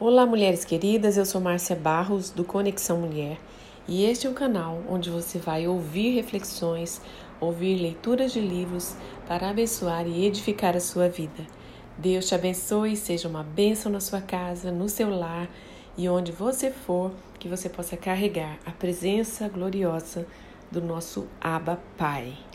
Olá, mulheres queridas, eu sou Márcia Barros do Conexão Mulher e este é o canal onde você vai ouvir reflexões, ouvir leituras de livros para abençoar e edificar a sua vida. Deus te abençoe, seja uma bênção na sua casa, no seu lar e onde você for, que você possa carregar a presença gloriosa do nosso Abba Pai.